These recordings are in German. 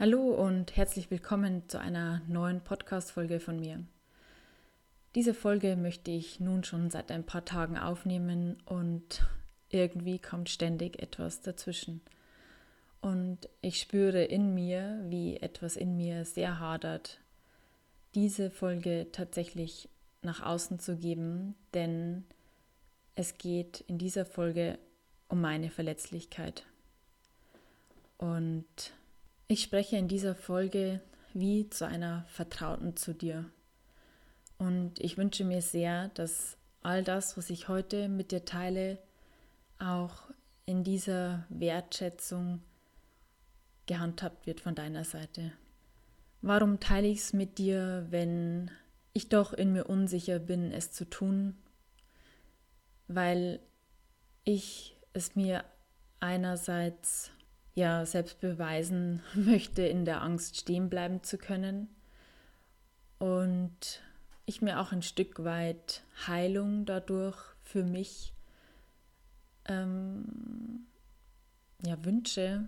Hallo und herzlich willkommen zu einer neuen Podcast-Folge von mir. Diese Folge möchte ich nun schon seit ein paar Tagen aufnehmen und irgendwie kommt ständig etwas dazwischen. Und ich spüre in mir, wie etwas in mir sehr hadert, diese Folge tatsächlich nach außen zu geben, denn es geht in dieser Folge um meine Verletzlichkeit. Und ich spreche in dieser Folge wie zu einer Vertrauten zu dir. Und ich wünsche mir sehr, dass all das, was ich heute mit dir teile, auch in dieser Wertschätzung gehandhabt wird von deiner Seite. Warum teile ich es mit dir, wenn ich doch in mir unsicher bin, es zu tun? Weil ich es mir einerseits ja selbst beweisen möchte, in der Angst stehen bleiben zu können. Und ich mir auch ein Stück weit Heilung dadurch für mich ähm, ja, wünsche.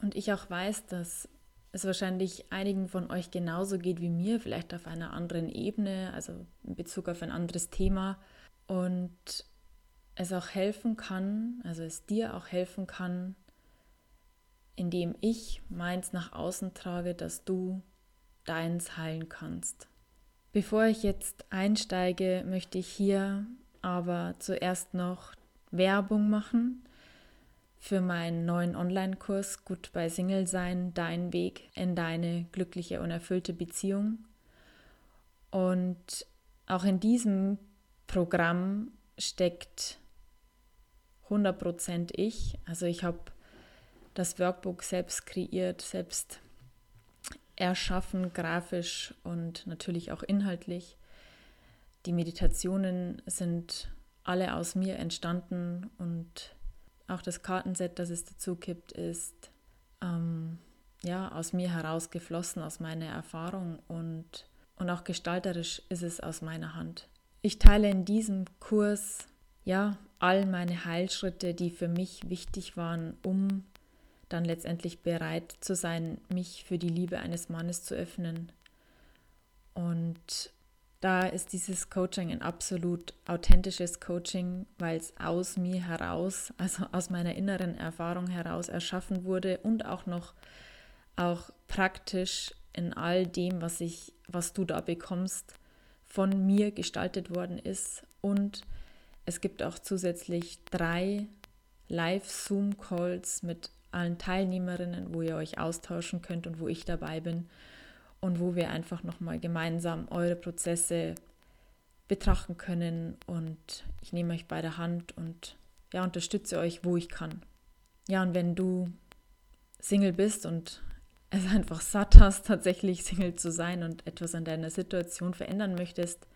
Und ich auch weiß, dass es wahrscheinlich einigen von euch genauso geht wie mir, vielleicht auf einer anderen Ebene, also in Bezug auf ein anderes Thema. Und es auch helfen kann, also es dir auch helfen kann, indem ich meins nach außen trage, dass du deins heilen kannst. Bevor ich jetzt einsteige, möchte ich hier aber zuerst noch Werbung machen für meinen neuen Online-Kurs Gut bei Single sein, dein Weg in deine glückliche und erfüllte Beziehung. Und auch in diesem Programm steckt 100% ich. Also ich habe das Workbook selbst kreiert, selbst erschaffen, grafisch und natürlich auch inhaltlich. Die Meditationen sind alle aus mir entstanden und auch das Kartenset, das es dazu gibt, ist ähm, ja aus mir herausgeflossen, aus meiner Erfahrung und, und auch gestalterisch ist es aus meiner Hand. Ich teile in diesem Kurs ja all meine Heilschritte, die für mich wichtig waren, um dann letztendlich bereit zu sein, mich für die Liebe eines Mannes zu öffnen. Und da ist dieses Coaching ein absolut authentisches Coaching, weil es aus mir heraus, also aus meiner inneren Erfahrung heraus erschaffen wurde und auch noch auch praktisch in all dem, was ich, was du da bekommst, von mir gestaltet worden ist. Und es gibt auch zusätzlich drei Live-Zoom-Calls mit allen Teilnehmerinnen, wo ihr euch austauschen könnt und wo ich dabei bin und wo wir einfach nochmal gemeinsam eure Prozesse betrachten können und ich nehme euch bei der Hand und ja, unterstütze euch, wo ich kann. Ja, und wenn du Single bist und es einfach satt hast, tatsächlich Single zu sein und etwas an deiner Situation verändern möchtest,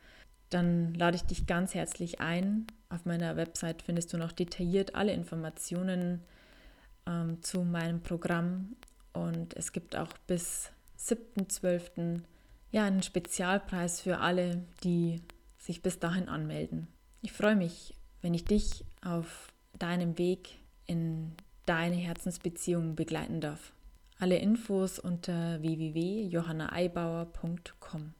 dann lade ich dich ganz herzlich ein. Auf meiner Website findest du noch detailliert alle Informationen ähm, zu meinem Programm und es gibt auch bis 7.12. ja einen Spezialpreis für alle, die sich bis dahin anmelden. Ich freue mich, wenn ich dich auf deinem Weg in deine Herzensbeziehung begleiten darf. Alle Infos unter www.johannaeibauer.com.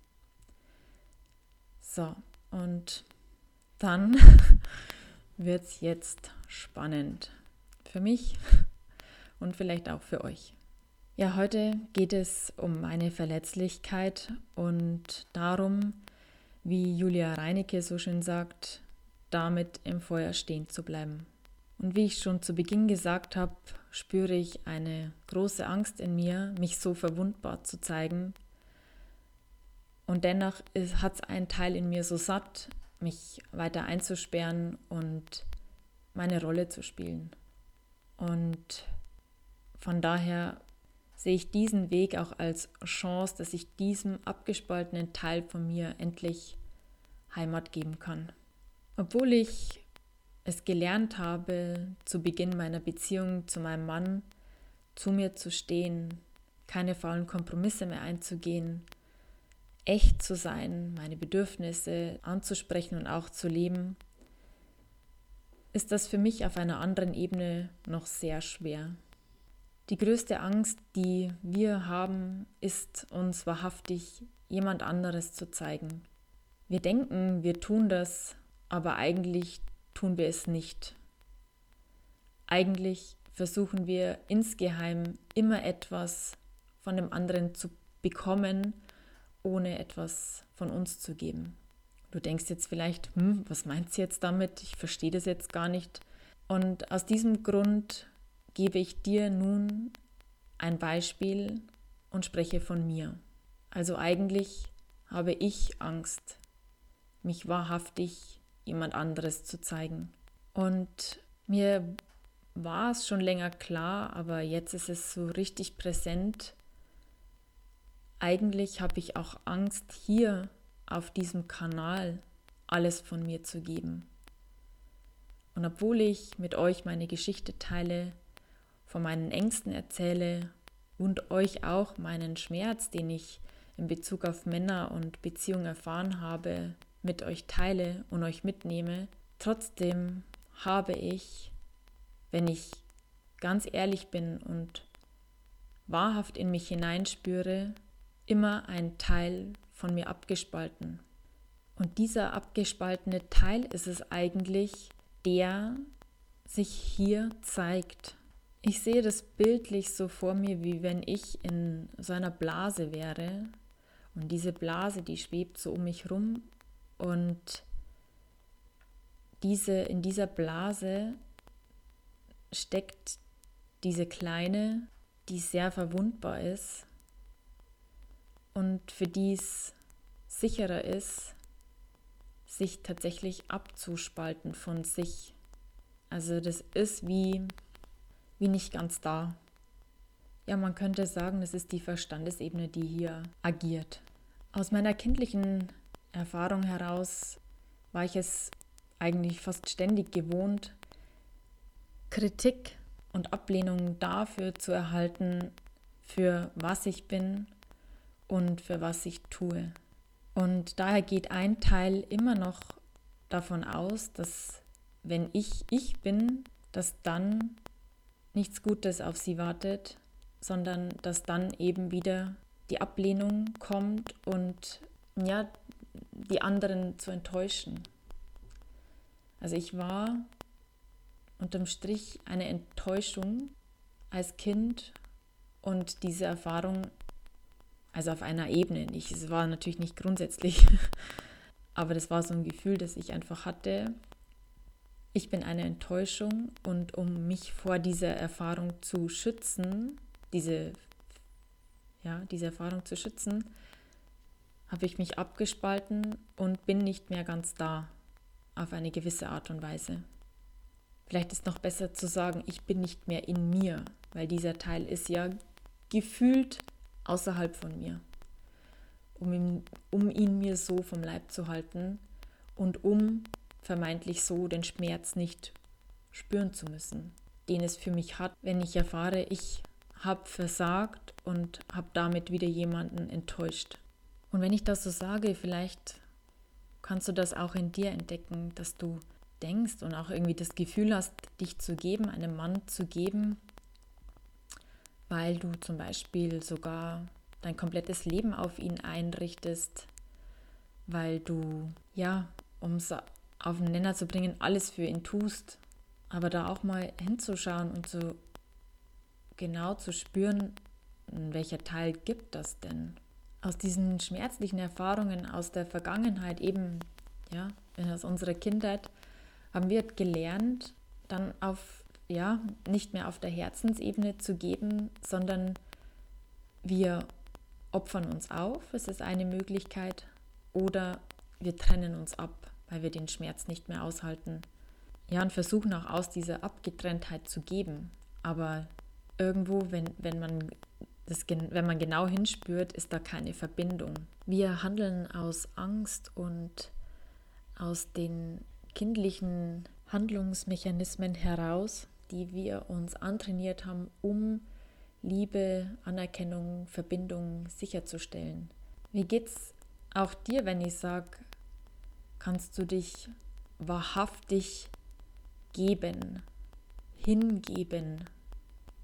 So, und dann wird es jetzt spannend. Für mich und vielleicht auch für euch. Ja, heute geht es um meine Verletzlichkeit und darum, wie Julia Reinecke so schön sagt, damit im Feuer stehen zu bleiben. Und wie ich schon zu Beginn gesagt habe, spüre ich eine große Angst in mir, mich so verwundbar zu zeigen. Und dennoch hat es einen Teil in mir so satt, mich weiter einzusperren und meine Rolle zu spielen. Und von daher sehe ich diesen Weg auch als Chance, dass ich diesem abgespaltenen Teil von mir endlich Heimat geben kann. Obwohl ich es gelernt habe, zu Beginn meiner Beziehung zu meinem Mann zu mir zu stehen, keine faulen Kompromisse mehr einzugehen, echt zu sein, meine Bedürfnisse anzusprechen und auch zu leben, ist das für mich auf einer anderen Ebene noch sehr schwer. Die größte Angst, die wir haben, ist uns wahrhaftig jemand anderes zu zeigen. Wir denken, wir tun das, aber eigentlich tun wir es nicht. Eigentlich versuchen wir insgeheim immer etwas von dem anderen zu bekommen, ohne etwas von uns zu geben. Du denkst jetzt vielleicht, hm, was meint sie jetzt damit? Ich verstehe das jetzt gar nicht. Und aus diesem Grund gebe ich dir nun ein Beispiel und spreche von mir. Also eigentlich habe ich Angst, mich wahrhaftig jemand anderes zu zeigen. Und mir war es schon länger klar, aber jetzt ist es so richtig präsent. Eigentlich habe ich auch Angst, hier auf diesem Kanal alles von mir zu geben. Und obwohl ich mit euch meine Geschichte teile, von meinen Ängsten erzähle und euch auch meinen Schmerz, den ich in Bezug auf Männer und Beziehungen erfahren habe, mit euch teile und euch mitnehme, trotzdem habe ich, wenn ich ganz ehrlich bin und wahrhaft in mich hineinspüre, immer ein Teil von mir abgespalten. Und dieser abgespaltene Teil ist es eigentlich, der sich hier zeigt. Ich sehe das bildlich so vor mir, wie wenn ich in so einer Blase wäre. Und diese Blase, die schwebt so um mich rum. Und diese, in dieser Blase steckt diese kleine, die sehr verwundbar ist und für die es sicherer ist, sich tatsächlich abzuspalten von sich. Also das ist wie, wie nicht ganz da. Ja, man könnte sagen, das ist die Verstandesebene, die hier agiert. Aus meiner kindlichen Erfahrung heraus war ich es eigentlich fast ständig gewohnt, Kritik und Ablehnung dafür zu erhalten, für was ich bin und für was ich tue. Und daher geht ein Teil immer noch davon aus, dass wenn ich ich bin, dass dann nichts Gutes auf sie wartet, sondern dass dann eben wieder die Ablehnung kommt und ja, die anderen zu enttäuschen. Also ich war unterm Strich eine Enttäuschung als Kind und diese Erfahrung also auf einer Ebene nicht. Es war natürlich nicht grundsätzlich, aber das war so ein Gefühl, das ich einfach hatte. Ich bin eine Enttäuschung und um mich vor dieser Erfahrung zu schützen, diese, ja, diese Erfahrung zu schützen, habe ich mich abgespalten und bin nicht mehr ganz da auf eine gewisse Art und Weise. Vielleicht ist noch besser zu sagen, ich bin nicht mehr in mir, weil dieser Teil ist ja gefühlt außerhalb von mir, um ihn, um ihn mir so vom Leib zu halten und um vermeintlich so den Schmerz nicht spüren zu müssen, den es für mich hat, wenn ich erfahre, ich habe versagt und habe damit wieder jemanden enttäuscht. Und wenn ich das so sage, vielleicht kannst du das auch in dir entdecken, dass du denkst und auch irgendwie das Gefühl hast, dich zu geben, einem Mann zu geben, weil du zum Beispiel sogar dein komplettes Leben auf ihn einrichtest, weil du, ja, um auf den Nenner zu bringen, alles für ihn tust, aber da auch mal hinzuschauen und so genau zu spüren, welcher Teil gibt das denn? Aus diesen schmerzlichen Erfahrungen aus der Vergangenheit, eben ja, aus unserer Kindheit, haben wir gelernt, dann auf ja, nicht mehr auf der Herzensebene zu geben, sondern wir opfern uns auf, es ist eine Möglichkeit, oder wir trennen uns ab, weil wir den Schmerz nicht mehr aushalten. Ja, und versuchen auch aus dieser Abgetrenntheit zu geben. Aber irgendwo, wenn, wenn, man das, wenn man genau hinspürt, ist da keine Verbindung. Wir handeln aus Angst und aus den kindlichen Handlungsmechanismen heraus die wir uns antrainiert haben, um Liebe, Anerkennung, Verbindung sicherzustellen. Wie geht's auch dir, wenn ich sage, kannst du dich wahrhaftig geben, hingeben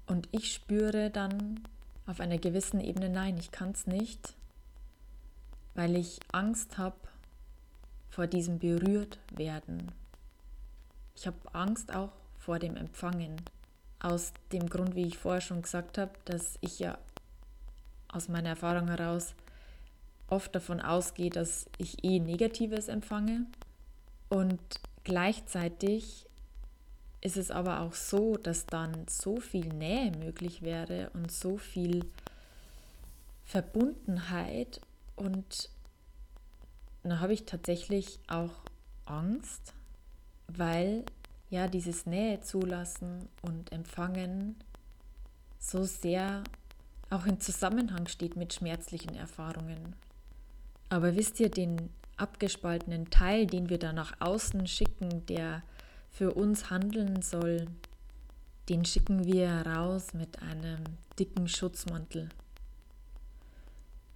Und ich spüre dann auf einer gewissen Ebene, nein, ich kann es nicht, weil ich Angst habe vor diesem berührt werden. Ich habe Angst auch vor dem Empfangen. Aus dem Grund, wie ich vorher schon gesagt habe, dass ich ja aus meiner Erfahrung heraus oft davon ausgehe, dass ich eh Negatives empfange. Und gleichzeitig ist es aber auch so, dass dann so viel Nähe möglich wäre und so viel Verbundenheit und dann habe ich tatsächlich auch Angst, weil ja dieses Nähe zulassen und empfangen so sehr auch in Zusammenhang steht mit schmerzlichen Erfahrungen. Aber wisst ihr, den abgespaltenen Teil, den wir da nach außen schicken, der für uns handeln soll, den schicken wir raus mit einem dicken Schutzmantel.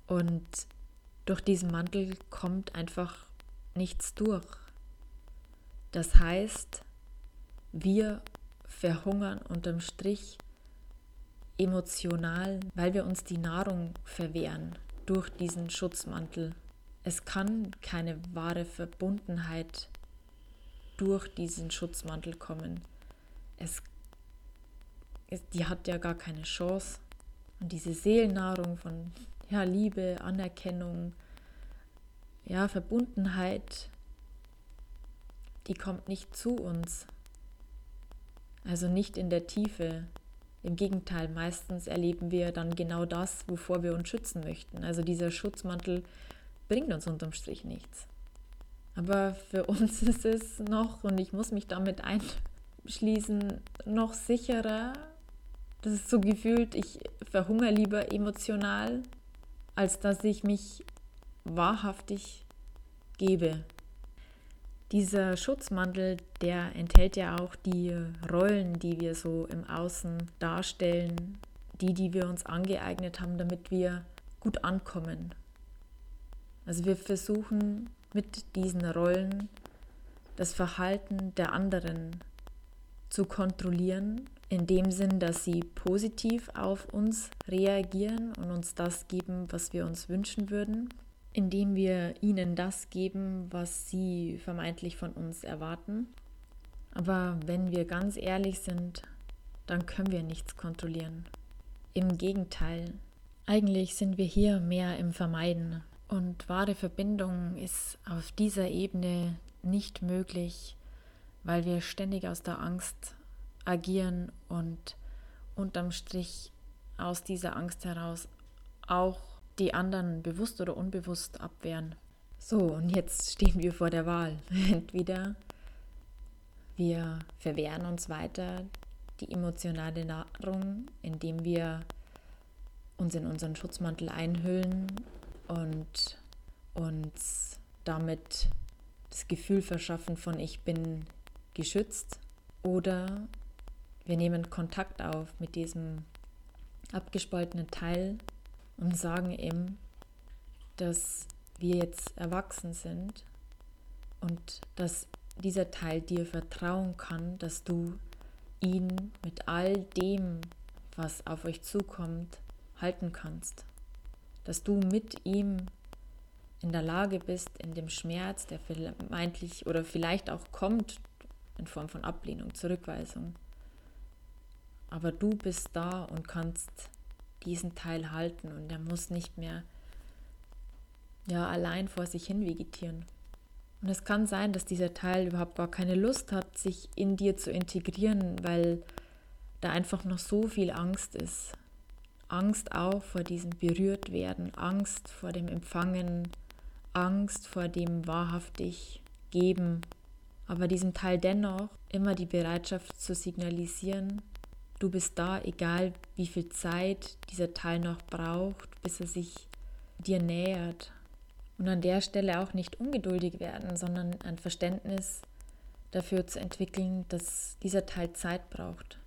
Und durch diesen Mantel kommt einfach nichts durch. Das heißt, wir verhungern unterm Strich emotional, weil wir uns die Nahrung verwehren durch diesen Schutzmantel. Es kann keine wahre Verbundenheit durch diesen Schutzmantel kommen. Es, es, die hat ja gar keine Chance. Und diese Seelennahrung von ja, Liebe, Anerkennung, ja, Verbundenheit, die kommt nicht zu uns. Also nicht in der Tiefe. Im Gegenteil, meistens erleben wir dann genau das, wovor wir uns schützen möchten. Also dieser Schutzmantel bringt uns unterm Strich nichts. Aber für uns ist es noch, und ich muss mich damit einschließen, noch sicherer. Das ist so gefühlt, ich verhungere lieber emotional, als dass ich mich wahrhaftig gebe. Dieser Schutzmantel, der enthält ja auch die Rollen, die wir so im Außen darstellen, die, die wir uns angeeignet haben, damit wir gut ankommen. Also wir versuchen mit diesen Rollen das Verhalten der anderen zu kontrollieren in dem Sinn, dass sie positiv auf uns reagieren und uns das geben, was wir uns wünschen würden, indem wir ihnen das geben, was sie vermeintlich von uns erwarten. Aber wenn wir ganz ehrlich sind, dann können wir nichts kontrollieren. Im Gegenteil, eigentlich sind wir hier mehr im Vermeiden. Und wahre Verbindung ist auf dieser Ebene nicht möglich, weil wir ständig aus der Angst agieren und unterm Strich aus dieser Angst heraus auch die anderen bewusst oder unbewusst abwehren. So, und jetzt stehen wir vor der Wahl. Entweder wir verwehren uns weiter die emotionale Nahrung, indem wir uns in unseren Schutzmantel einhüllen und uns damit das Gefühl verschaffen von ich bin geschützt oder wir nehmen Kontakt auf mit diesem abgespaltenen Teil und sagen ihm, dass wir jetzt erwachsen sind und dass dieser Teil dir vertrauen kann, dass du ihn mit all dem, was auf euch zukommt, halten kannst. Dass du mit ihm in der Lage bist, in dem Schmerz, der vermeintlich oder vielleicht auch kommt in Form von Ablehnung, Zurückweisung, aber du bist da und kannst diesen Teil halten und er muss nicht mehr ja allein vor sich hin vegetieren. Und es kann sein, dass dieser Teil überhaupt gar keine Lust hat, sich in dir zu integrieren, weil da einfach noch so viel Angst ist. Angst auch vor diesem Berührtwerden, Angst vor dem Empfangen, Angst vor dem wahrhaftig Geben. Aber diesem Teil dennoch immer die Bereitschaft zu signalisieren, Du bist da, egal wie viel Zeit dieser Teil noch braucht, bis er sich dir nähert. Und an der Stelle auch nicht ungeduldig werden, sondern ein Verständnis dafür zu entwickeln, dass dieser Teil Zeit braucht.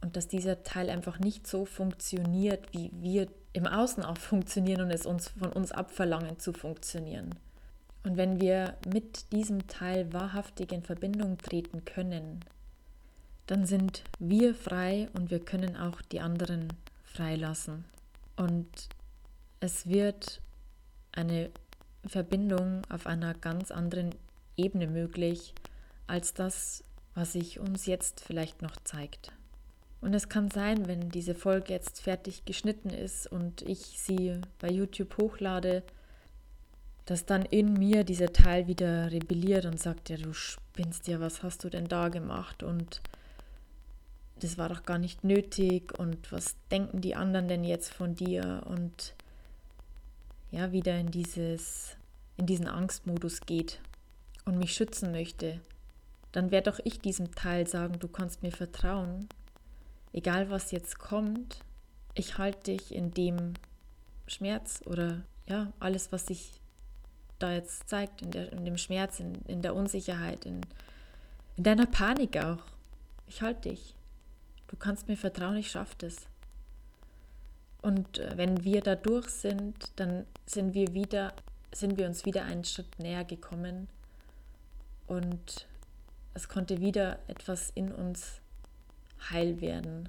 Und dass dieser Teil einfach nicht so funktioniert, wie wir im Außen auch funktionieren und es uns von uns abverlangen zu funktionieren. Und wenn wir mit diesem Teil wahrhaftig in Verbindung treten können, dann sind wir frei und wir können auch die anderen freilassen. Und es wird eine Verbindung auf einer ganz anderen Ebene möglich als das, was sich uns jetzt vielleicht noch zeigt. Und es kann sein, wenn diese Folge jetzt fertig geschnitten ist und ich sie bei YouTube hochlade, dass dann in mir dieser Teil wieder rebelliert und sagt, ja, du spinnst ja, was hast du denn da gemacht? Und das war doch gar nicht nötig und was denken die anderen denn jetzt von dir? Und ja, wieder in dieses, in diesen Angstmodus geht und mich schützen möchte, dann werde doch ich diesem Teil sagen, du kannst mir vertrauen egal was jetzt kommt, ich halte dich in dem Schmerz oder ja, alles, was sich da jetzt zeigt, in, der, in dem Schmerz, in, in der Unsicherheit, in, in deiner Panik auch. Ich halte dich. Du kannst mir vertrauen, ich schaffe das. Und äh, wenn wir da durch sind, dann sind wir wieder, sind wir uns wieder einen Schritt näher gekommen und es konnte wieder etwas in uns heil werden.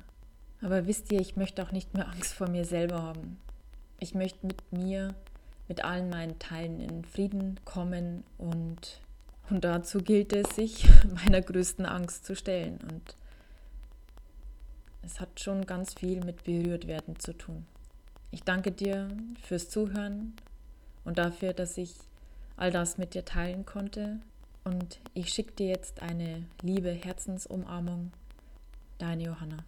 Aber wisst ihr, ich möchte auch nicht mehr Angst vor mir selber haben. Ich möchte mit mir, mit allen meinen Teilen in Frieden kommen und, und dazu gilt es, sich meiner größten Angst zu stellen. Und es hat schon ganz viel mit berührt werden zu tun. Ich danke dir fürs Zuhören und dafür, dass ich all das mit dir teilen konnte. Und ich schicke dir jetzt eine liebe Herzensumarmung Deine Johanna.